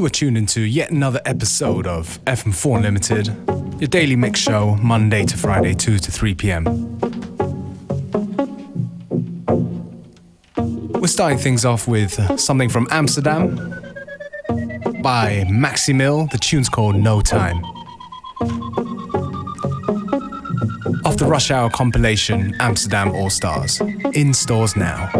You are tuned into yet another episode of FM4 Unlimited, your daily mix show, Monday to Friday, 2 to 3 p.m. We're starting things off with something from Amsterdam by Maxi Mill. The tune's called No Time. Off the Rush Hour compilation, Amsterdam All Stars. In stores now.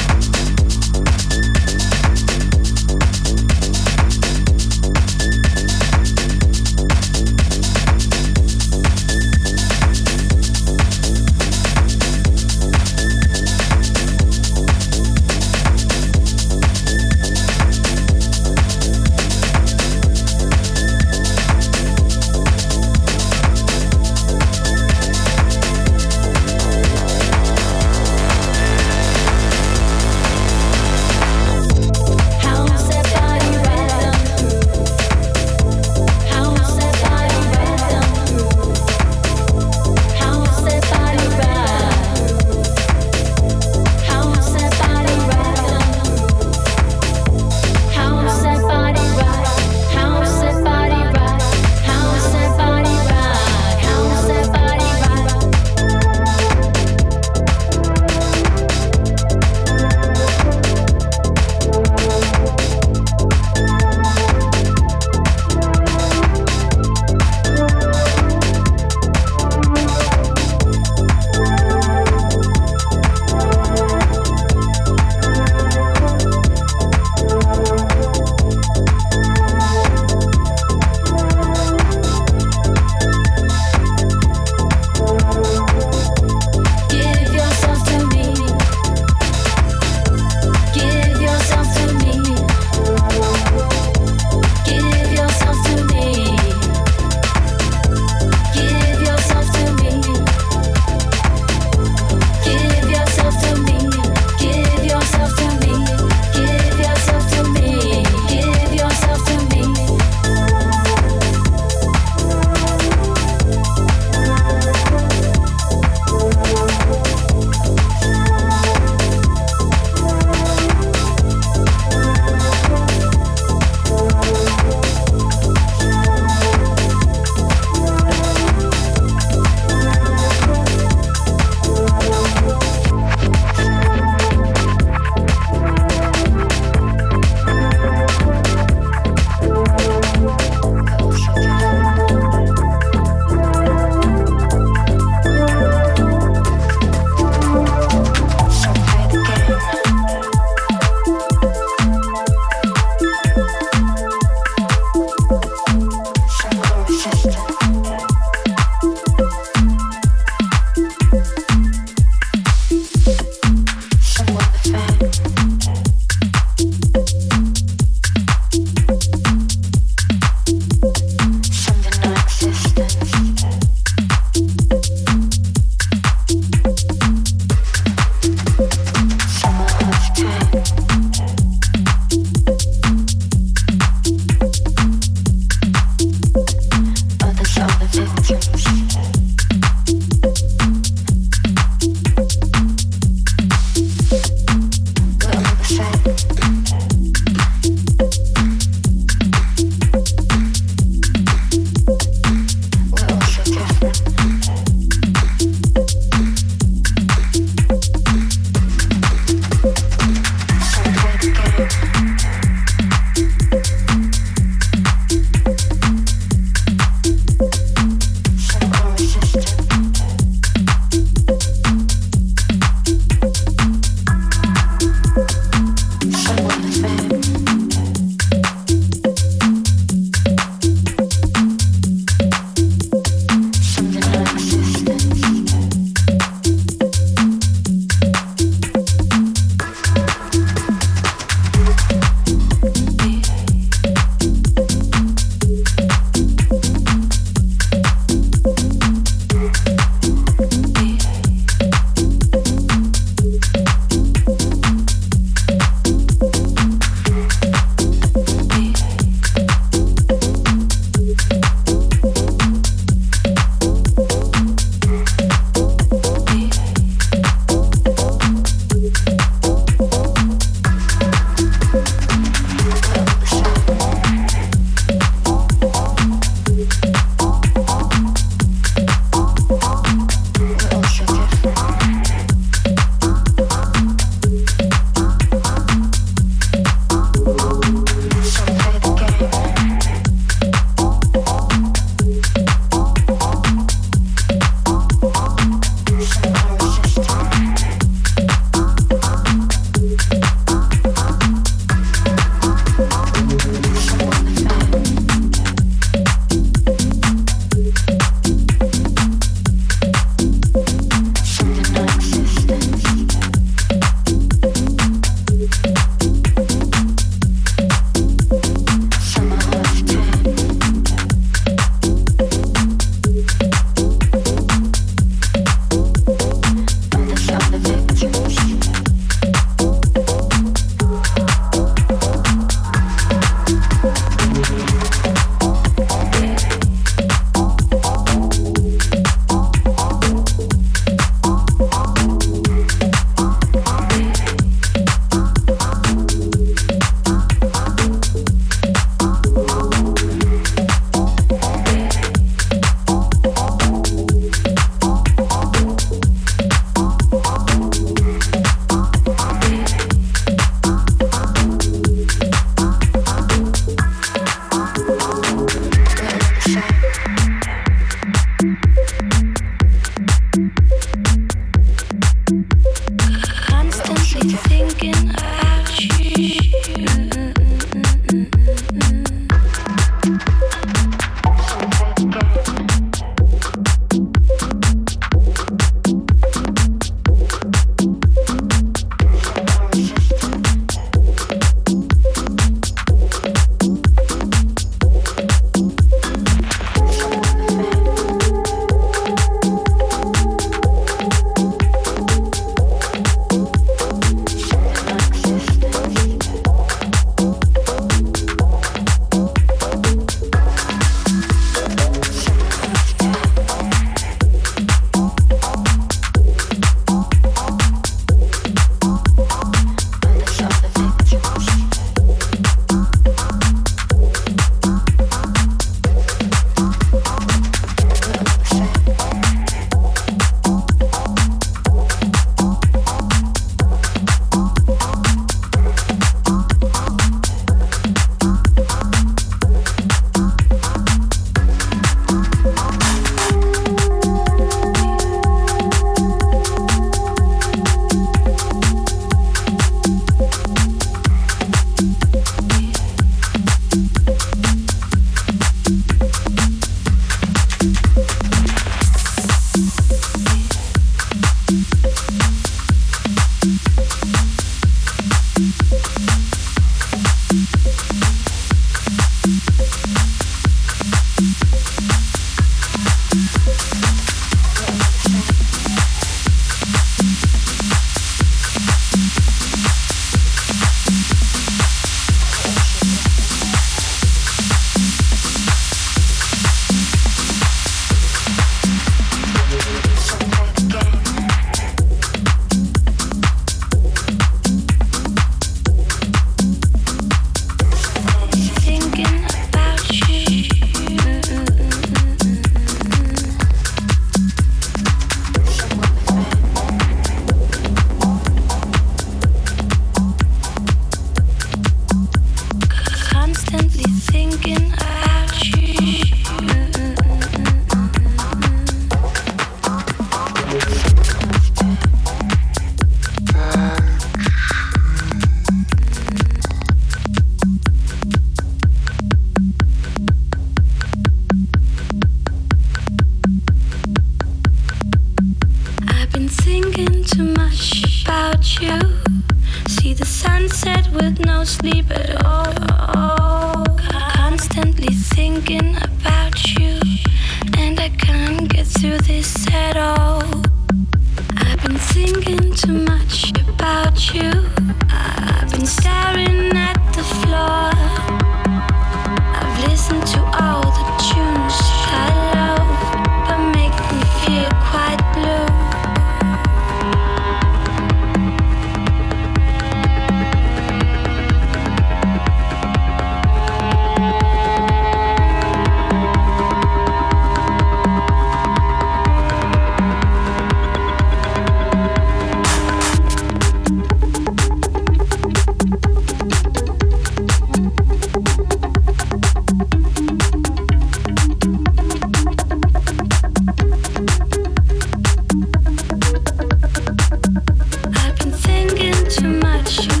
Thank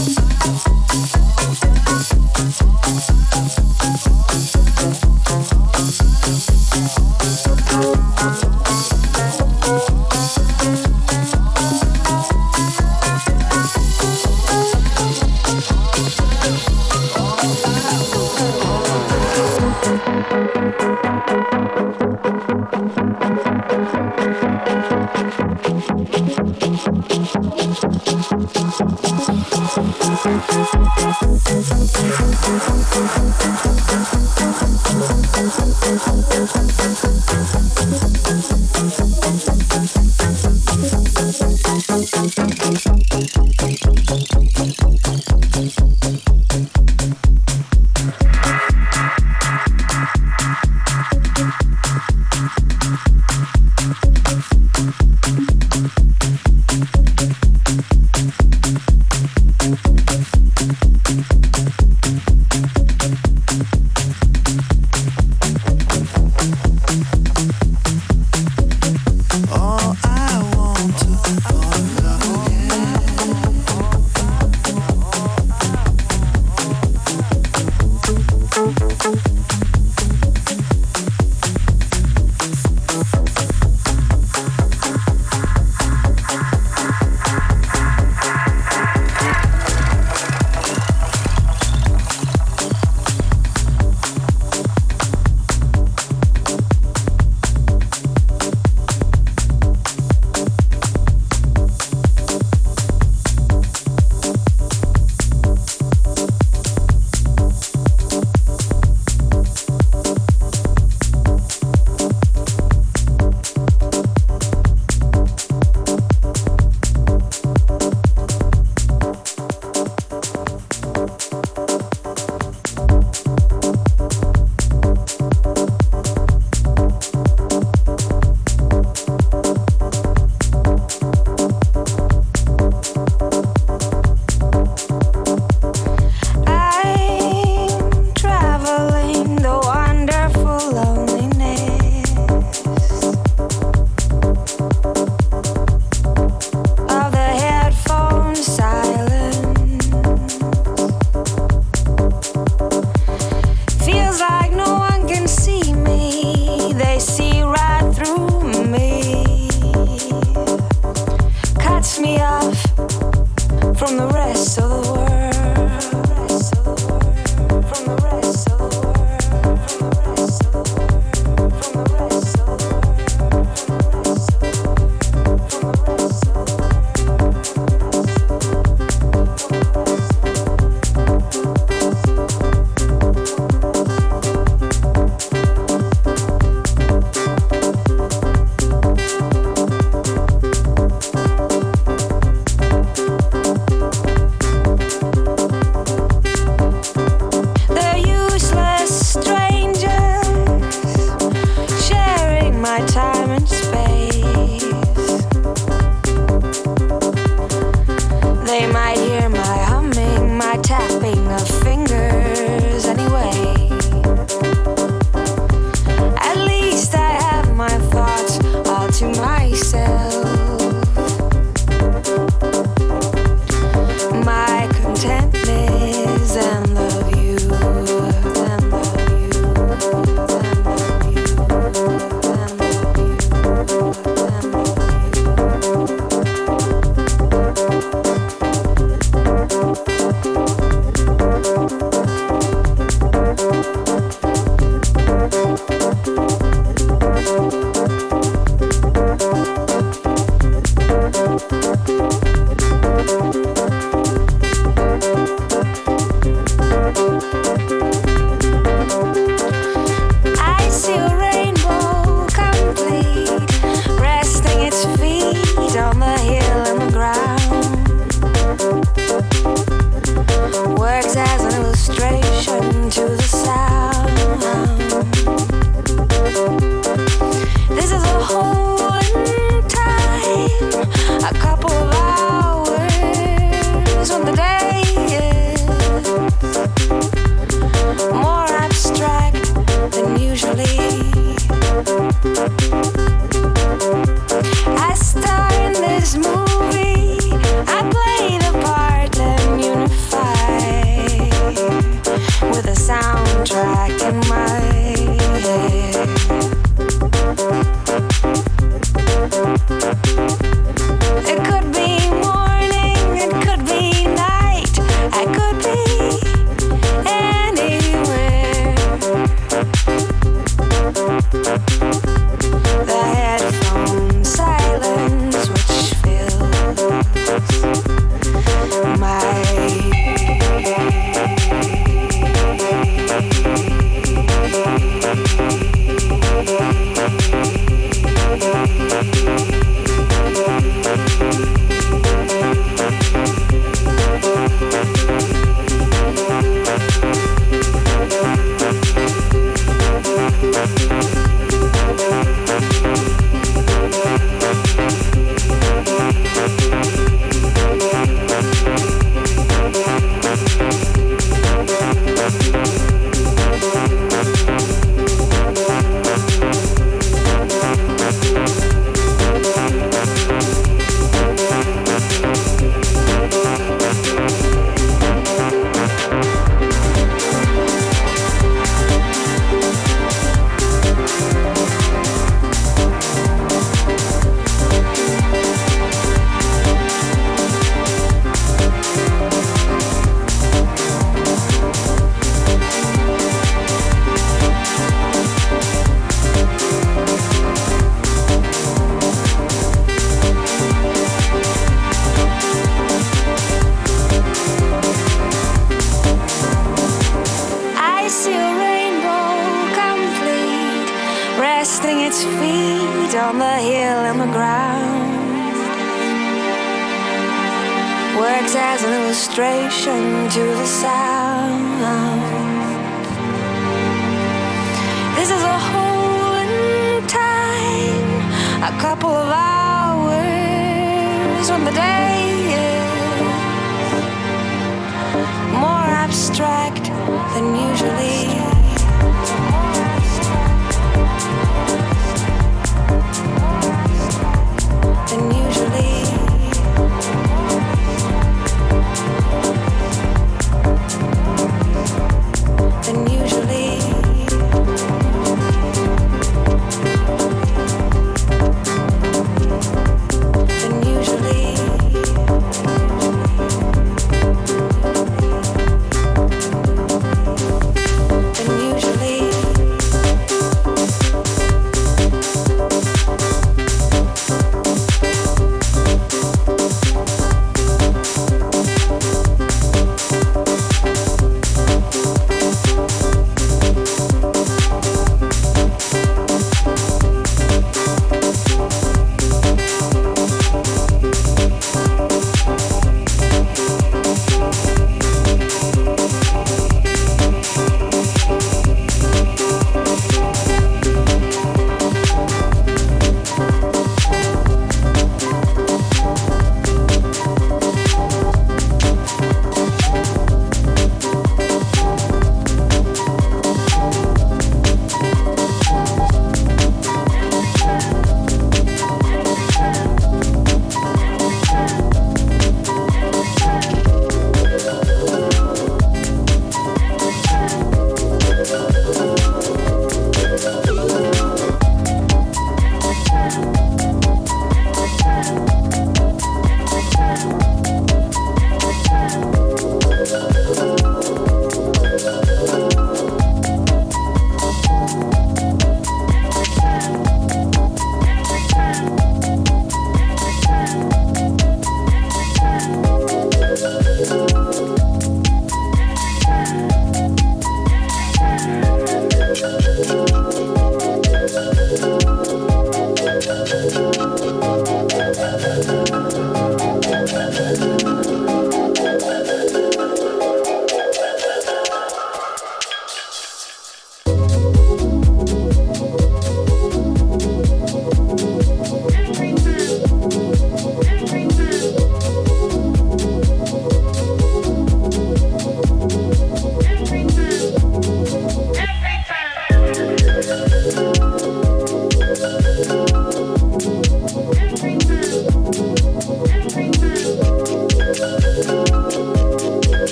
Thank